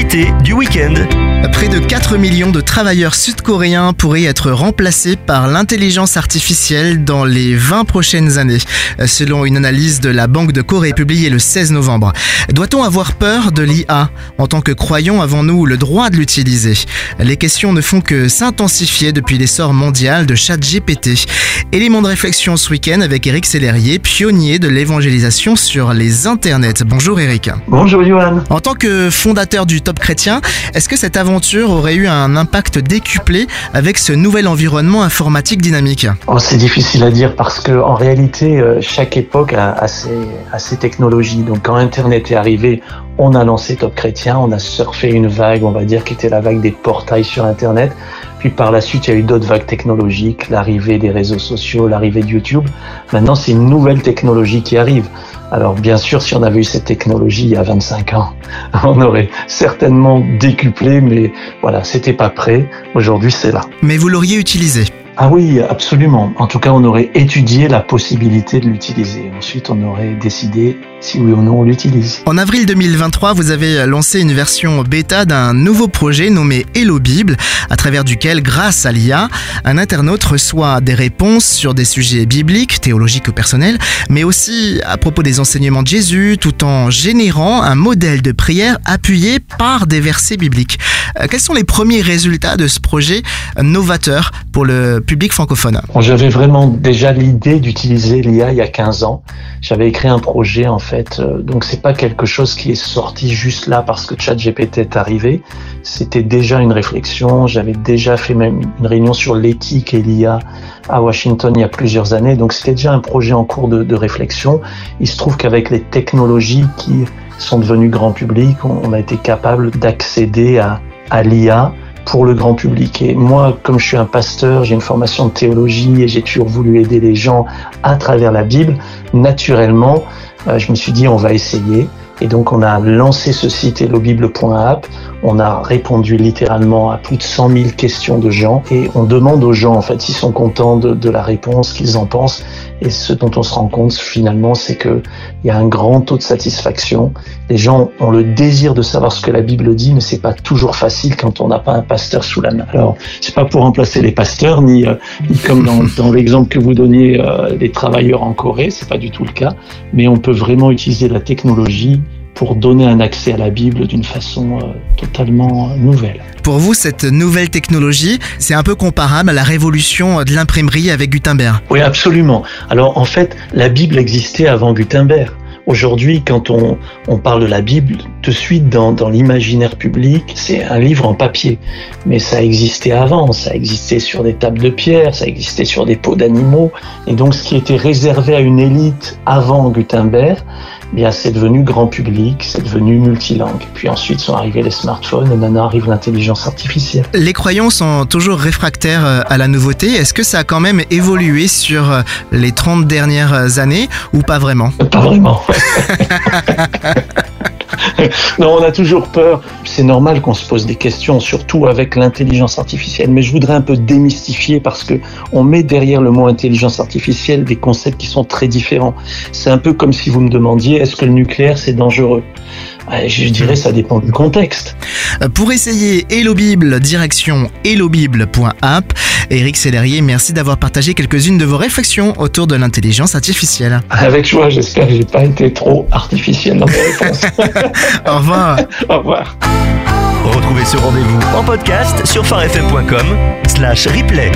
Du week-end. Près de 4 millions de travailleurs sud-coréens pourraient être remplacés par l'intelligence artificielle dans les 20 prochaines années, selon une analyse de la Banque de Corée publiée le 16 novembre. Doit-on avoir peur de l'IA En tant que croyants, avons-nous le droit de l'utiliser? Les questions ne font que s'intensifier depuis l'essor mondial de ChatGPT. Élément de réflexion ce week-end avec Eric Sellerier, pionnier de l'évangélisation sur les internets. Bonjour Eric. Bonjour Johan. En tant que fondateur du Top Chrétien, est-ce que cette aventure aurait eu un impact décuplé avec ce nouvel environnement informatique dynamique oh, C'est difficile à dire parce que en réalité, euh, chaque époque a, ses, a ses technologies. Donc quand Internet est arrivé, on a lancé Top Chrétien, on a surfé une vague, on va dire, qui était la vague des portails sur Internet. Puis par la suite, il y a eu d'autres vagues technologiques, l'arrivée des réseaux sociaux, l'arrivée de YouTube. Maintenant, c'est une nouvelle technologie qui arrive. Alors bien sûr, si on avait eu cette technologie il y a 25 ans, on aurait certainement décuplé, mais voilà, c'était pas prêt. Aujourd'hui, c'est là. Mais vous l'auriez utilisé ah oui, absolument. En tout cas, on aurait étudié la possibilité de l'utiliser. Ensuite, on aurait décidé si oui ou non on l'utilise. En avril 2023, vous avez lancé une version bêta d'un nouveau projet nommé Hello Bible, à travers duquel, grâce à l'IA, un internaute reçoit des réponses sur des sujets bibliques, théologiques ou personnels, mais aussi à propos des enseignements de Jésus, tout en générant un modèle de prière appuyé par des versets bibliques. Euh, quels sont les premiers résultats de ce projet novateur pour le public francophone J'avais vraiment déjà l'idée d'utiliser l'IA il y a 15 ans. J'avais écrit un projet en fait, euh, donc c'est pas quelque chose qui est sorti juste là parce que ChatGPT est arrivé. C'était déjà une réflexion. J'avais déjà fait même une réunion sur l'éthique et l'IA à Washington il y a plusieurs années. Donc c'était déjà un projet en cours de, réflexion. Il se trouve qu'avec les technologies qui sont devenues grand public, on a été capable d'accéder à à l'IA pour le grand public. Et moi, comme je suis un pasteur, j'ai une formation de théologie et j'ai toujours voulu aider les gens à travers la Bible, naturellement, euh, je me suis dit on va essayer. Et donc on a lancé ce site hellobible.app. On a répondu littéralement à plus de 100 000 questions de gens et on demande aux gens en fait s'ils sont contents de, de la réponse, qu'ils en pensent. Et ce dont on se rend compte finalement, c'est que il y a un grand taux de satisfaction. Les gens ont le désir de savoir ce que la Bible dit, mais c'est pas toujours facile quand on n'a pas un pasteur sous la main. Alors c'est pas pour remplacer les pasteurs, ni, euh, ni comme dans, dans l'exemple que vous donniez euh, des travailleurs en Corée, c'est pas du tout le cas. Mais on peut vraiment utiliser la technologie pour donner un accès à la Bible d'une façon euh, totalement euh, nouvelle. Pour vous, cette nouvelle technologie, c'est un peu comparable à la révolution de l'imprimerie avec Gutenberg Oui, absolument. Alors en fait, la Bible existait avant Gutenberg. Aujourd'hui, quand on, on, parle de la Bible, de suite dans, dans l'imaginaire public, c'est un livre en papier. Mais ça existait avant, ça existait sur des tables de pierre, ça existait sur des pots d'animaux. Et donc ce qui était réservé à une élite avant Gutenberg, bien c'est devenu grand public, c'est devenu multilingue. Puis ensuite sont arrivés les smartphones et maintenant arrive l'intelligence artificielle. Les croyants sont toujours réfractaires euh, à la nouveauté. Est-ce que ça a quand même évolué sur euh, les 30 dernières années ou pas vraiment? Pas vraiment. non, on a toujours peur. C'est normal qu'on se pose des questions, surtout avec l'intelligence artificielle. Mais je voudrais un peu démystifier parce que on met derrière le mot intelligence artificielle des concepts qui sont très différents. C'est un peu comme si vous me demandiez est-ce que le nucléaire c'est dangereux? Je dirais ça dépend du contexte. Pour essayer Hello Bible, direction hellobible.app. Eric Sellerier, merci d'avoir partagé quelques-unes de vos réflexions autour de l'intelligence artificielle. Avec joie, j'espère que j'ai pas été trop artificiel dans mes réponses. Au revoir. Au revoir. Retrouvez ce rendez-vous en podcast sur farfm.com slash replay.